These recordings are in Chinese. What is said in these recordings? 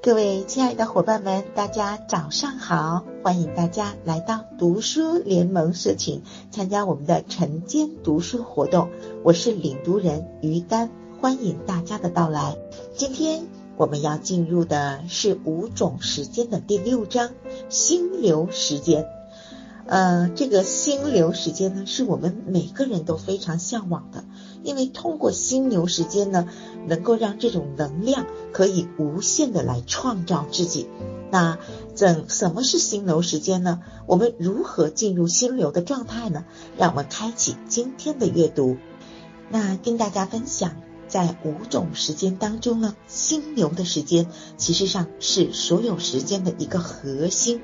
各位亲爱的伙伴们，大家早上好！欢迎大家来到读书联盟社群，参加我们的晨间读书活动。我是领读人于丹，欢迎大家的到来。今天我们要进入的是五种时间的第六章——心流时间。呃，这个心流时间呢，是我们每个人都非常向往的，因为通过心流时间呢，能够让这种能量可以无限的来创造自己。那怎什么是心流时间呢？我们如何进入心流的状态呢？让我们开启今天的阅读。那跟大家分享，在五种时间当中呢，心流的时间其实上是所有时间的一个核心。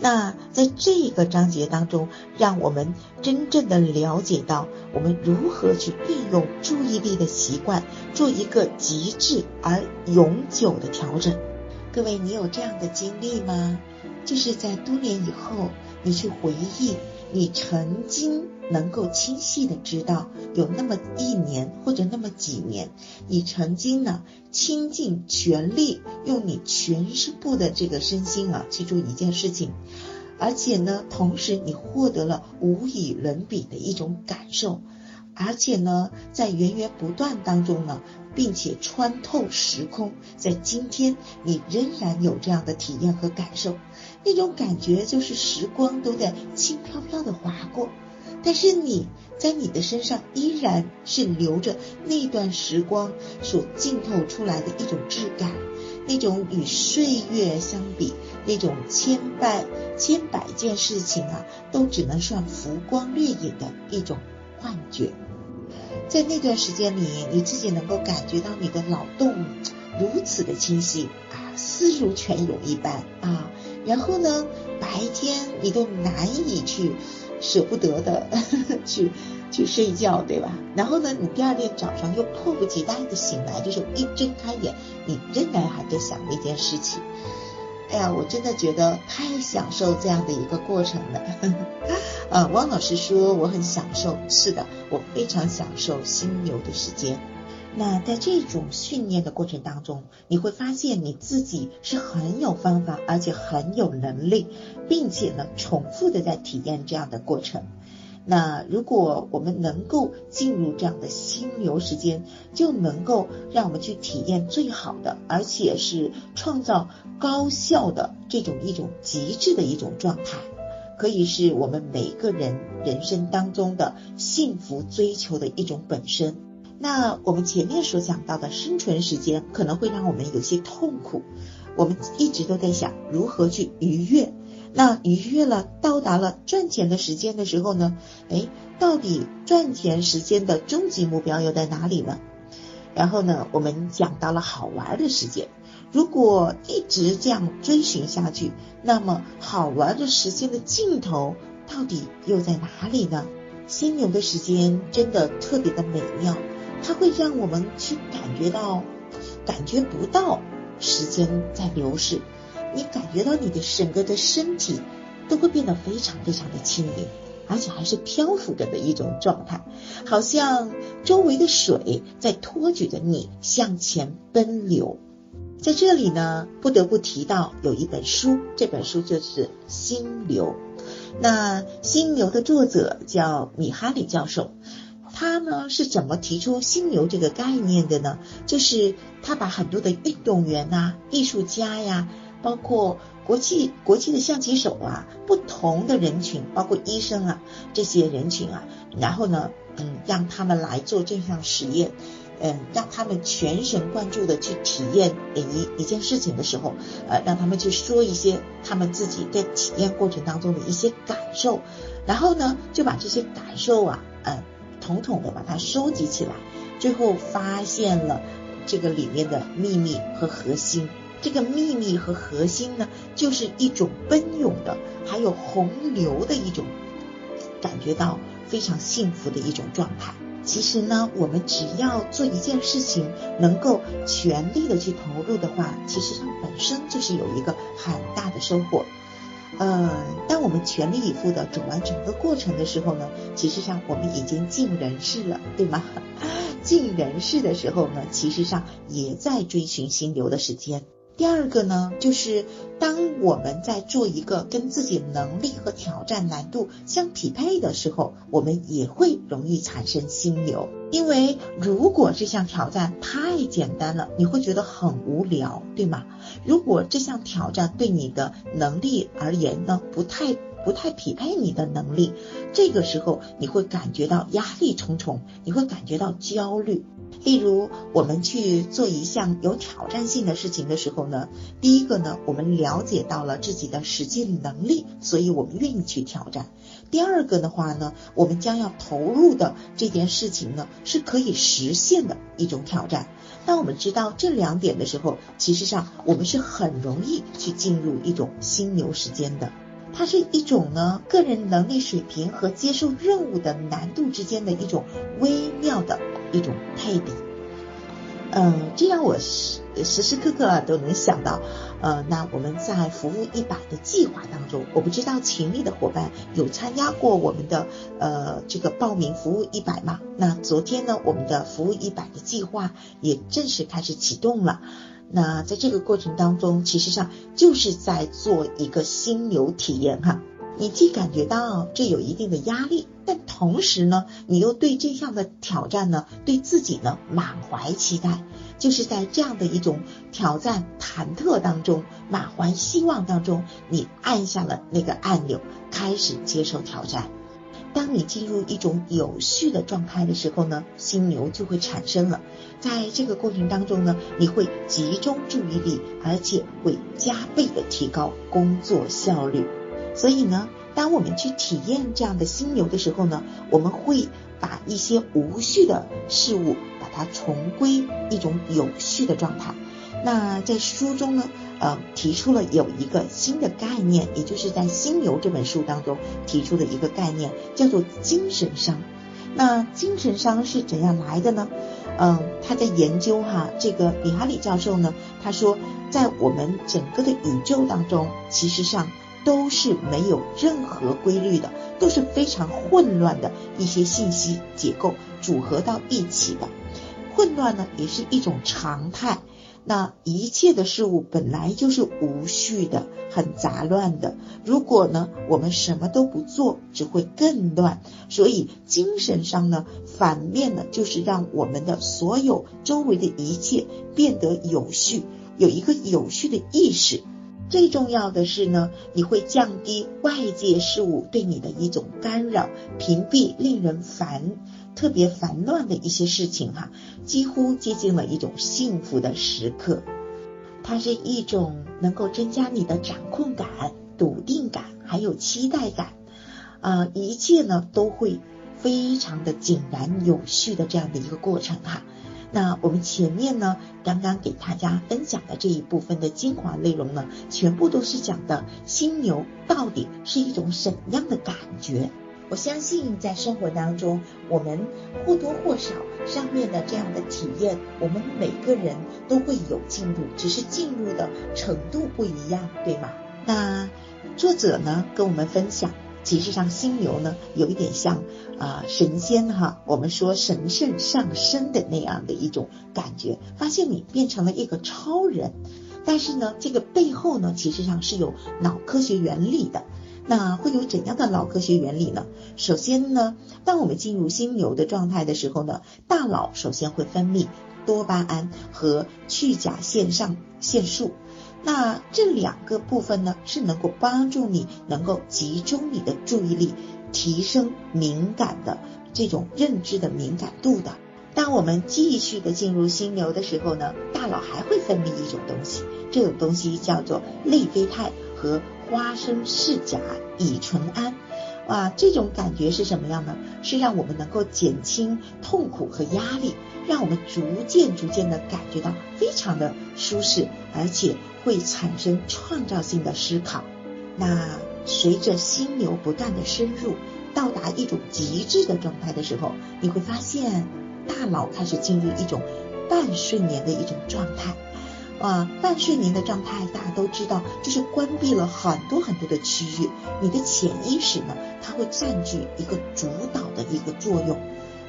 那在这个章节当中，让我们真正的了解到我们如何去运用注意力的习惯，做一个极致而永久的调整。各位，你有这样的经历吗？就是在多年以后，你去回忆。你曾经能够清晰的知道，有那么一年或者那么几年，你曾经呢倾尽全力，用你全身部的这个身心啊去做一件事情，而且呢，同时你获得了无与伦比的一种感受，而且呢，在源源不断当中呢，并且穿透时空，在今天你仍然有这样的体验和感受。那种感觉就是时光都在轻飘飘的划过，但是你在你的身上依然是留着那段时光所浸透出来的一种质感，那种与岁月相比，那种千百千百件事情啊，都只能算浮光掠影的一种幻觉。在那段时间里，你自己能够感觉到你的脑洞 如此的清晰啊，思如泉涌一般啊。然后呢，白天你都难以去舍不得的 去去睡觉，对吧？然后呢，你第二天早上又迫不及待的醒来，就是一睁开眼，你仍然还在想那件事情。哎呀，我真的觉得太享受这样的一个过程了。呃，汪老师说我很享受，是的，我非常享受心流的时间。那在这种训练的过程当中，你会发现你自己是很有方法，而且很有能力，并且呢，重复的在体验这样的过程。那如果我们能够进入这样的心流时间，就能够让我们去体验最好的，而且是创造高效的这种一种极致的一种状态，可以是我们每个人人生当中的幸福追求的一种本身。那我们前面所讲到的生存时间可能会让我们有些痛苦，我们一直都在想如何去愉悦。那愉悦了，到达了赚钱的时间的时候呢？哎，到底赚钱时间的终极目标又在哪里呢？然后呢，我们讲到了好玩的时间，如果一直这样追寻下去，那么好玩的时间的尽头到底又在哪里呢？心流的时间真的特别的美妙。它会让我们去感觉到，感觉不到时间在流逝，你感觉到你的整个的身体都会变得非常非常的轻盈，而且还是漂浮着的一种状态，好像周围的水在托举着你向前奔流。在这里呢，不得不提到有一本书，这本书就是《心流》，那《心流》的作者叫米哈里教授。他呢是怎么提出心流这个概念的呢？就是他把很多的运动员呐、艺术家呀，包括国际国际的象棋手啊，不同的人群，包括医生啊这些人群啊，然后呢，嗯，让他们来做这项实验，嗯，让他们全神贯注的去体验一一件事情的时候，呃，让他们去说一些他们自己在体验过程当中的一些感受，然后呢，就把这些感受啊，嗯。统统的把它收集起来，最后发现了这个里面的秘密和核心。这个秘密和核心呢，就是一种奔涌的，还有洪流的一种感觉到非常幸福的一种状态。其实呢，我们只要做一件事情，能够全力的去投入的话，其实它本身就是有一个很大的收获。呃，当我们全力以赴的走完整个过程的时候呢，其实上我们已经尽人事了，对吗？尽人事的时候呢，其实上也在追寻心流的时间。第二个呢，就是当我们在做一个跟自己能力和挑战难度相匹配的时候，我们也会容易产生心流。因为如果这项挑战太简单了，你会觉得很无聊，对吗？如果这项挑战对你的能力而言呢，不太不太匹配你的能力，这个时候你会感觉到压力重重，你会感觉到焦虑。例如，我们去做一项有挑战性的事情的时候呢，第一个呢，我们了解到了自己的实际能力，所以我们愿意去挑战。第二个的话呢，我们将要投入的这件事情呢，是可以实现的一种挑战。当我们知道这两点的时候，其实上我们是很容易去进入一种心流时间的。它是一种呢，个人能力水平和接受任务的难度之间的一种微妙的一种配比。嗯，这让我时时时刻刻啊都能想到，呃，那我们在服务一百的计划当中，我不知道群里的伙伴有参加过我们的呃这个报名服务一百吗？那昨天呢，我们的服务一百的计划也正式开始启动了。那在这个过程当中，其实上就是在做一个心流体验哈。你既感觉到这有一定的压力，但同时呢，你又对这样的挑战呢，对自己呢满怀期待。就是在这样的一种挑战忐忑当中，满怀希望当中，你按下了那个按钮，开始接受挑战。当你进入一种有序的状态的时候呢，心流就会产生了。在这个过程当中呢，你会集中注意力，而且会加倍的提高工作效率。所以呢，当我们去体验这样的心流的时候呢，我们会把一些无序的事物，把它重归一种有序的状态。那在书中呢？呃，提出了有一个新的概念，也就是在《心流》这本书当中提出的一个概念，叫做精神伤。那精神伤是怎样来的呢？嗯，他在研究哈，这个米哈里教授呢，他说，在我们整个的宇宙当中，其实上都是没有任何规律的，都是非常混乱的一些信息结构组合到一起的。混乱呢，也是一种常态。那一切的事物本来就是无序的，很杂乱的。如果呢，我们什么都不做，只会更乱。所以精神上呢，反面呢，就是让我们的所有周围的一切变得有序，有一个有序的意识。最重要的是呢，你会降低外界事物对你的一种干扰，屏蔽令人烦。特别烦乱的一些事情哈，几乎接近了一种幸福的时刻。它是一种能够增加你的掌控感、笃定感，还有期待感。啊，一切呢都会非常的井然有序的这样的一个过程哈。那我们前面呢刚刚给大家分享的这一部分的精华内容呢，全部都是讲的犀牛到底是一种什么样的感觉。我相信在生活当中，我们或多或少上面的这样的体验，我们每个人都会有进入，只是进入的程度不一样，对吗？那作者呢跟我们分享，其实上心流呢有一点像啊神仙哈，我们说神圣上升的那样的一种感觉，发现你变成了一个超人，但是呢这个背后呢其实上是有脑科学原理的。那会有怎样的脑科学原理呢？首先呢，当我们进入心流的状态的时候呢，大脑首先会分泌多巴胺和去甲腺上腺素。那这两个部分呢，是能够帮助你能够集中你的注意力，提升敏感的这种认知的敏感度的。当我们继续的进入心流的时候呢，大脑还会分泌一种东西，这种东西叫做内啡肽和。花生四甲乙醇胺，哇，这种感觉是什么样呢？是让我们能够减轻痛苦和压力，让我们逐渐逐渐的感觉到非常的舒适，而且会产生创造性的思考。那随着心流不断的深入，到达一种极致的状态的时候，你会发现大脑开始进入一种半睡眠的一种状态。啊，半睡眠的状态大家都知道，就是关闭了很多很多的区域。你的潜意识呢，它会占据一个主导的一个作用。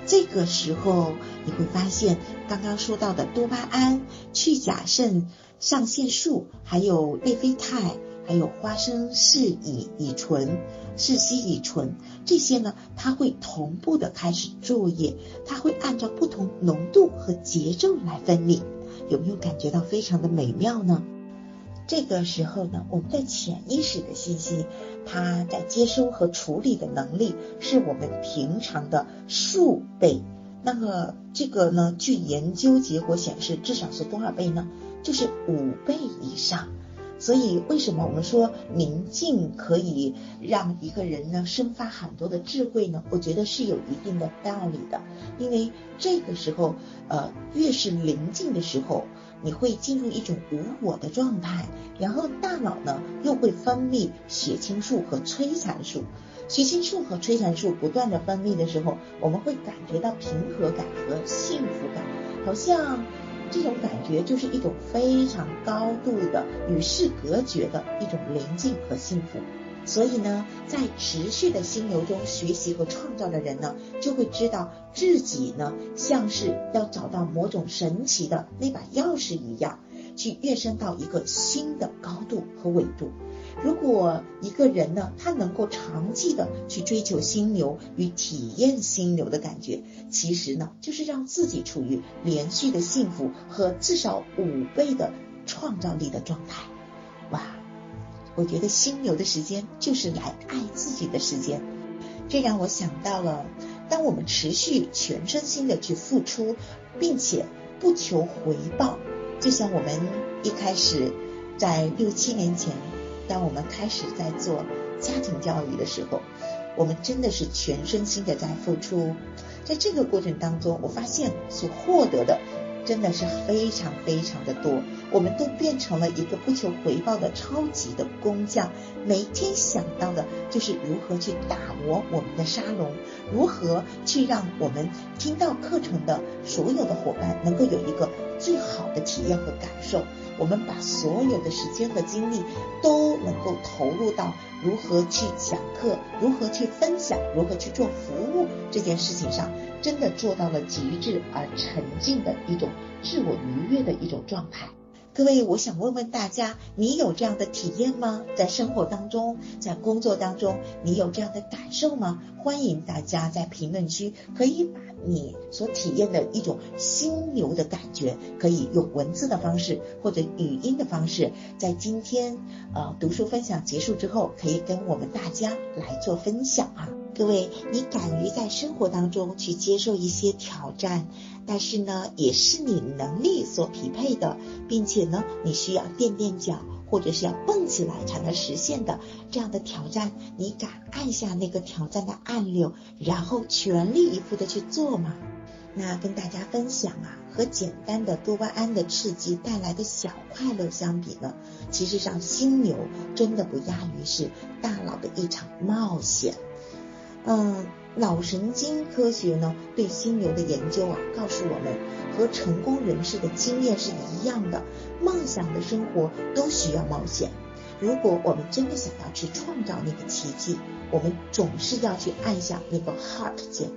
这个时候你会发现，刚刚说到的多巴胺、去甲肾上腺素，还有内啡肽，还有花生四乙乙醇、四烯乙醇这些呢，它会同步的开始作业，它会按照不同浓度和节奏来分泌。有没有感觉到非常的美妙呢？这个时候呢，我们的潜意识的信息，它在接收和处理的能力是我们平常的数倍。那么这个呢，据研究结果显示，至少是多少倍呢？就是五倍以上。所以为什么我们说宁静可以让一个人呢生发很多的智慧呢？我觉得是有一定的道理的。因为这个时候，呃，越是宁静的时候，你会进入一种无我的状态，然后大脑呢又会分泌血清素和催产素。血清素和催产素不断的分泌的时候，我们会感觉到平和感和幸福感，好像这种感觉就是一种非常高度的与世隔绝的一种宁静和幸福。所以呢，在持续的心流中学习和创造的人呢，就会知道自己呢，像是要找到某种神奇的那把钥匙一样，去跃升到一个新的高度和纬度。如果一个人呢，他能够长期的去追求心流与体验心流的感觉，其实呢，就是让自己处于连续的幸福和至少五倍的创造力的状态。哇，我觉得心流的时间就是来爱自己的时间。这让我想到了，当我们持续全身心的去付出，并且不求回报，就像我们一开始在六七年前。当我们开始在做家庭教育的时候，我们真的是全身心的在付出。在这个过程当中，我发现所获得的真的是非常非常的多。我们都变成了一个不求回报的超级的工匠，每天想到的就是如何去打磨我们的沙龙，如何去让我们听到课程的所有的伙伴能够有一个最好的体验和感受。我们把所有的时间和精力都能够投入到如何去讲课、如何去分享、如何去做服务这件事情上，真的做到了极致而沉浸的一种自我愉悦的一种状态。各位，我想问问大家，你有这样的体验吗？在生活当中，在工作当中，你有这样的感受吗？欢迎大家在评论区可以把你所体验的一种心流的感觉，可以用文字的方式或者语音的方式，在今天呃读书分享结束之后，可以跟我们大家来做分享啊。各位，你敢于在生活当中去接受一些挑战，但是呢，也是你能力所匹配的，并且呢，你需要垫垫脚或者是要蹦起来才能实现的这样的挑战，你敢按下那个挑战的按钮，然后全力以赴的去做吗？那跟大家分享啊，和简单的多巴胺的刺激带来的小快乐相比呢，其实上心流真的不亚于是大脑的一场冒险。嗯，脑神经科学呢对心流的研究啊，告诉我们和成功人士的经验是一样的，梦想的生活都需要冒险。如果我们真的想要去创造那个奇迹，我们总是要去按下那个 Heart 键，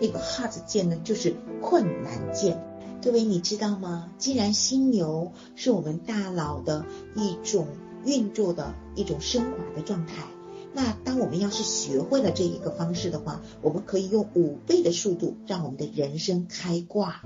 那个 Heart 键呢就是困难键。各位你知道吗？既然心流是我们大脑的一种运作的一种升华的状态。那当我们要是学会了这一个方式的话，我们可以用五倍的速度让我们的人生开挂。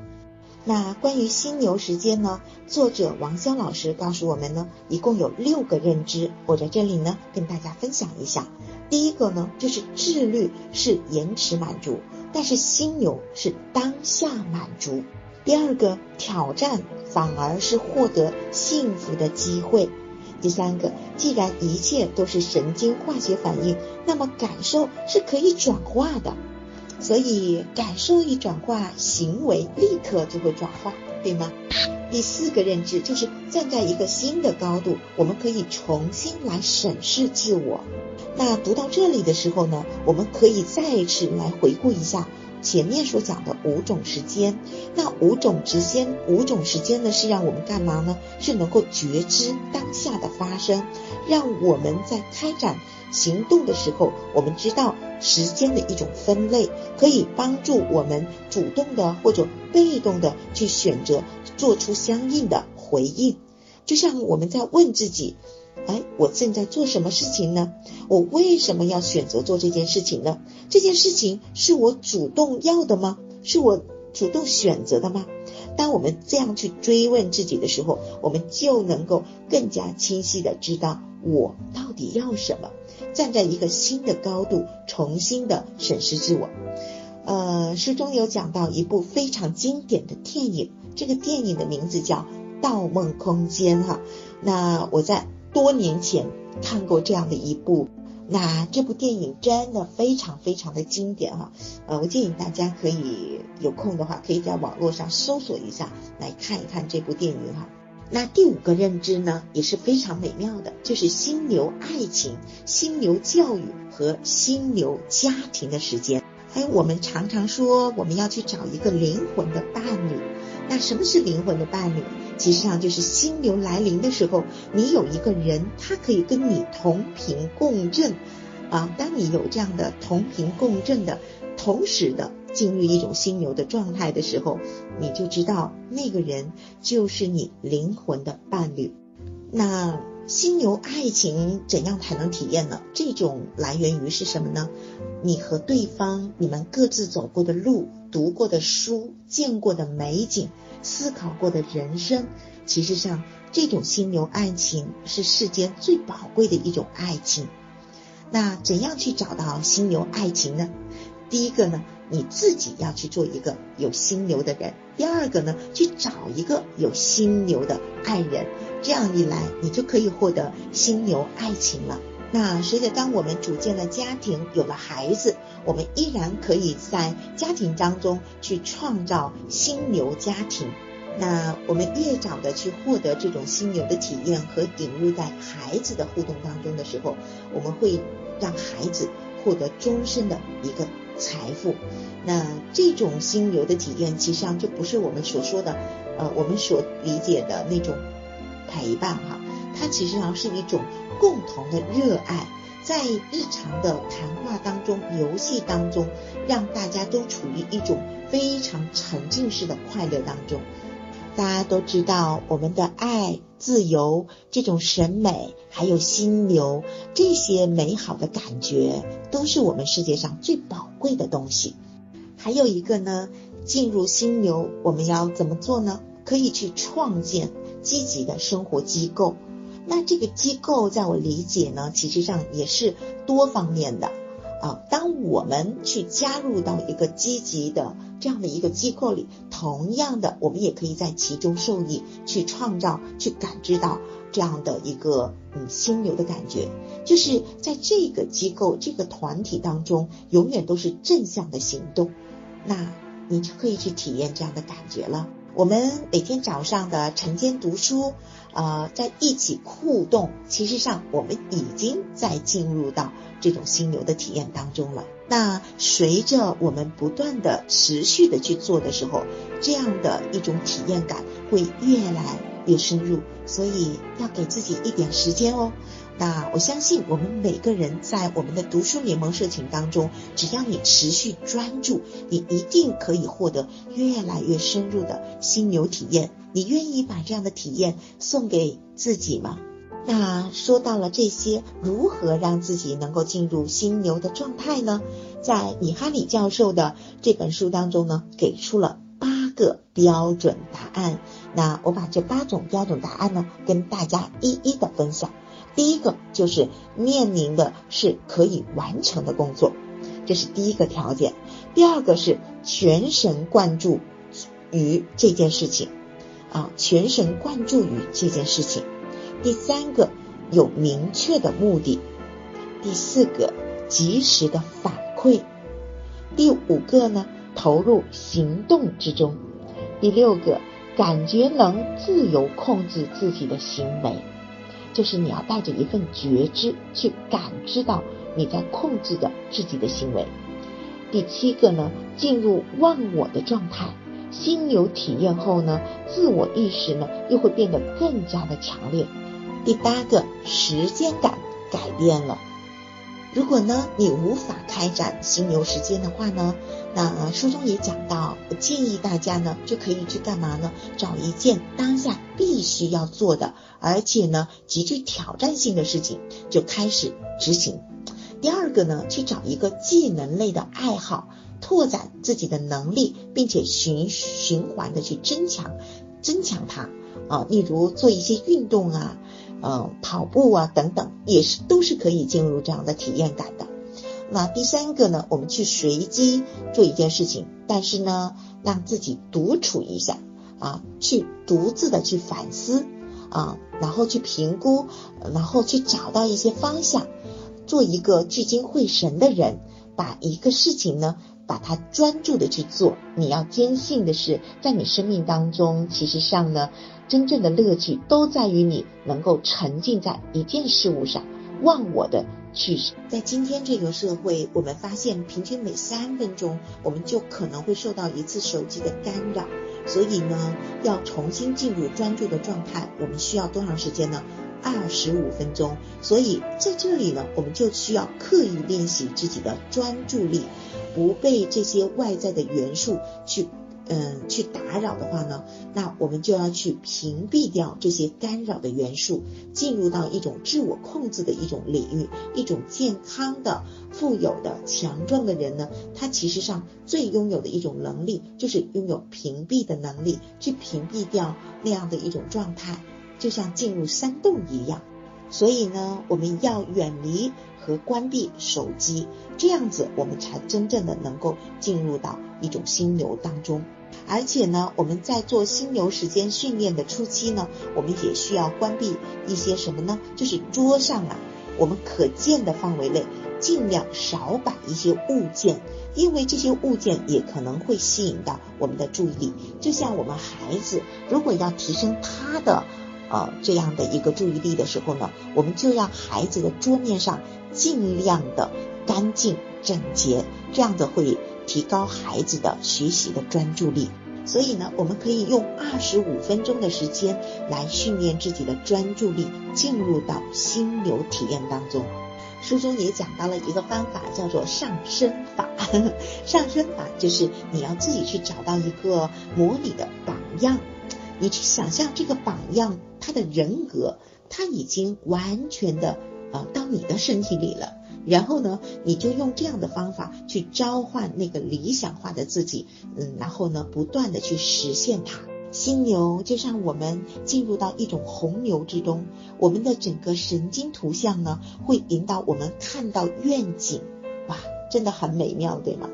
那关于心流时间呢？作者王潇老师告诉我们呢，一共有六个认知，我在这里呢跟大家分享一下。第一个呢，就是自律是延迟满足，但是心流是当下满足。第二个，挑战反而是获得幸福的机会。第三个，既然一切都是神经化学反应，那么感受是可以转化的，所以感受一转化，行为立刻就会转化，对吗？第四个认知就是站在一个新的高度，我们可以重新来审视自我。那读到这里的时候呢，我们可以再一次来回顾一下。前面所讲的五种时间，那五种时间，五种时间呢是让我们干嘛呢？是能够觉知当下的发生，让我们在开展行动的时候，我们知道时间的一种分类，可以帮助我们主动的或者被动的去选择做出相应的回应。就像我们在问自己：哎，我正在做什么事情呢？我为什么要选择做这件事情呢？这件事情是我主动要的吗？是我主动选择的吗？当我们这样去追问自己的时候，我们就能够更加清晰的知道我到底要什么，站在一个新的高度，重新的审视自我。呃，书中有讲到一部非常经典的电影，这个电影的名字叫《盗梦空间》哈。那我在多年前看过这样的一部。那这部电影真的非常非常的经典哈，呃，我建议大家可以有空的话，可以在网络上搜索一下，来看一看这部电影哈。那第五个认知呢，也是非常美妙的，就是心流爱情、心流教育和心流家庭的时间。哎，我们常常说我们要去找一个灵魂的伴侣，那什么是灵魂的伴侣？其实上就是心流来临的时候，你有一个人，他可以跟你同频共振啊。当你有这样的同频共振的同时的进入一种心流的状态的时候，你就知道那个人就是你灵魂的伴侣。那心流爱情怎样才能体验呢？这种来源于是什么呢？你和对方，你们各自走过的路、读过的书、见过的美景。思考过的人生，其实上这种心流爱情是世间最宝贵的一种爱情。那怎样去找到心流爱情呢？第一个呢，你自己要去做一个有心流的人；第二个呢，去找一个有心流的爱人。这样一来，你就可以获得心流爱情了。那随着当我们组建了家庭，有了孩子，我们依然可以在家庭当中去创造心流家庭。那我们越早的去获得这种心流的体验和引入在孩子的互动当中的时候，我们会让孩子获得终身的一个财富。那这种心流的体验，其实上就不是我们所说的，呃，我们所理解的那种陪伴哈，它其实上是一种。共同的热爱，在日常的谈话当中、游戏当中，让大家都处于一种非常沉浸式的快乐当中。大家都知道，我们的爱、自由、这种审美，还有心流，这些美好的感觉，都是我们世界上最宝贵的东西。还有一个呢，进入心流，我们要怎么做呢？可以去创建积极的生活机构。那这个机构在我理解呢，其实上也是多方面的啊。当我们去加入到一个积极的这样的一个机构里，同样的，我们也可以在其中受益，去创造、去感知到这样的一个嗯心流的感觉。就是在这个机构、这个团体当中，永远都是正向的行动，那你就可以去体验这样的感觉了。我们每天早上的晨间读书，呃，在一起互动，其实上我们已经在进入到这种心流的体验当中了。那随着我们不断的持续的去做的时候，这样的一种体验感会越来越深入，所以要给自己一点时间哦。那我相信，我们每个人在我们的读书联盟社群当中，只要你持续专注，你一定可以获得越来越深入的心流体验。你愿意把这样的体验送给自己吗？那说到了这些，如何让自己能够进入心流的状态呢？在米哈里教授的这本书当中呢，给出了个标准答案。那我把这八种标准答案呢，跟大家一一的分享。第一个就是面临的是可以完成的工作，这是第一个条件。第二个是全神贯注于这件事情，啊，全神贯注于这件事情。第三个有明确的目的。第四个及时的反馈。第五个呢，投入行动之中。第六个，感觉能自由控制自己的行为。就是你要带着一份觉知去感知到你在控制着自己的行为。第七个呢，进入忘我的状态，心流体验后呢，自我意识呢又会变得更加的强烈。第八个，时间感改变了。如果呢你无法开展心流时间的话呢，那书中也讲到，建议大家呢就可以去干嘛呢？找一件当下必须要做的，而且呢极具挑战性的事情，就开始执行。第二个呢，去找一个技能类的爱好，拓展自己的能力，并且循循环的去增强增强它啊。例如做一些运动啊，嗯，跑步啊等等，也是都是可以进入这样的体验感的。那第三个呢，我们去随机做一件事情，但是呢，让自己独处一下啊，去独自的去反思啊，然后去评估，然后去找到一些方向。做一个聚精会神的人，把一个事情呢，把它专注的去做。你要坚信的是，在你生命当中，其实上呢，真正的乐趣都在于你能够沉浸在一件事物上，忘我的去。在今天这个社会，我们发现平均每三分钟，我们就可能会受到一次手机的干扰。所以呢，要重新进入专注的状态，我们需要多长时间呢？二十五分钟，所以在这里呢，我们就需要刻意练习自己的专注力，不被这些外在的元素去嗯去打扰的话呢，那我们就要去屏蔽掉这些干扰的元素，进入到一种自我控制的一种领域，一种健康的、富有的、强壮的人呢，他其实上最拥有的一种能力，就是拥有屏蔽的能力，去屏蔽掉那样的一种状态。就像进入山洞一样，所以呢，我们要远离和关闭手机，这样子我们才真正的能够进入到一种心流当中。而且呢，我们在做心流时间训练的初期呢，我们也需要关闭一些什么呢？就是桌上啊，我们可见的范围内，尽量少摆一些物件，因为这些物件也可能会吸引到我们的注意力。就像我们孩子，如果要提升他的。呃，这样的一个注意力的时候呢，我们就让孩子的桌面上尽量的干净整洁，这样子会提高孩子的学习的专注力。所以呢，我们可以用二十五分钟的时间来训练自己的专注力，进入到心流体验当中。书中也讲到了一个方法，叫做上身法。上身法就是你要自己去找到一个模拟的榜样。你去想象这个榜样，他的人格，他已经完全的啊到你的身体里了。然后呢，你就用这样的方法去召唤那个理想化的自己，嗯，然后呢，不断的去实现它。心流就像我们进入到一种洪流之中，我们的整个神经图像呢，会引导我们看到愿景，哇。真的很美妙，对吗？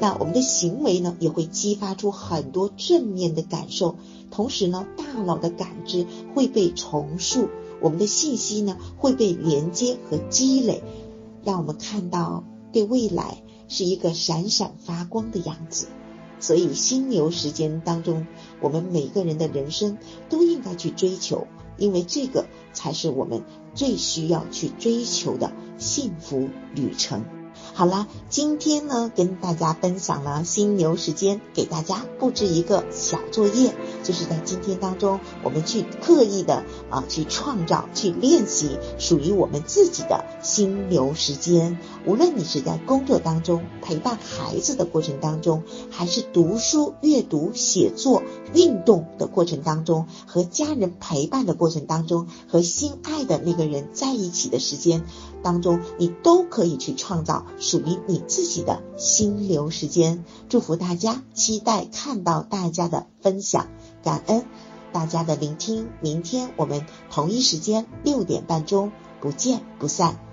那我们的行为呢，也会激发出很多正面的感受，同时呢，大脑的感知会被重塑，我们的信息呢会被连接和积累，让我们看到对未来是一个闪闪发光的样子。所以，心流时间当中，我们每个人的人生都应该去追求，因为这个才是我们最需要去追求的幸福旅程。好啦，今天呢跟大家分享了心流时间，给大家布置一个小作业，就是在今天当中，我们去刻意的啊去创造、去练习属于我们自己的心流时间。无论你是在工作当中陪伴孩子的过程当中，还是读书、阅读、写作、运动的过程当中，和家人陪伴的过程当中，和心爱的那个人在一起的时间当中，你都可以去创造。属于你自己的心流时间，祝福大家，期待看到大家的分享，感恩大家的聆听。明天我们同一时间六点半钟不见不散。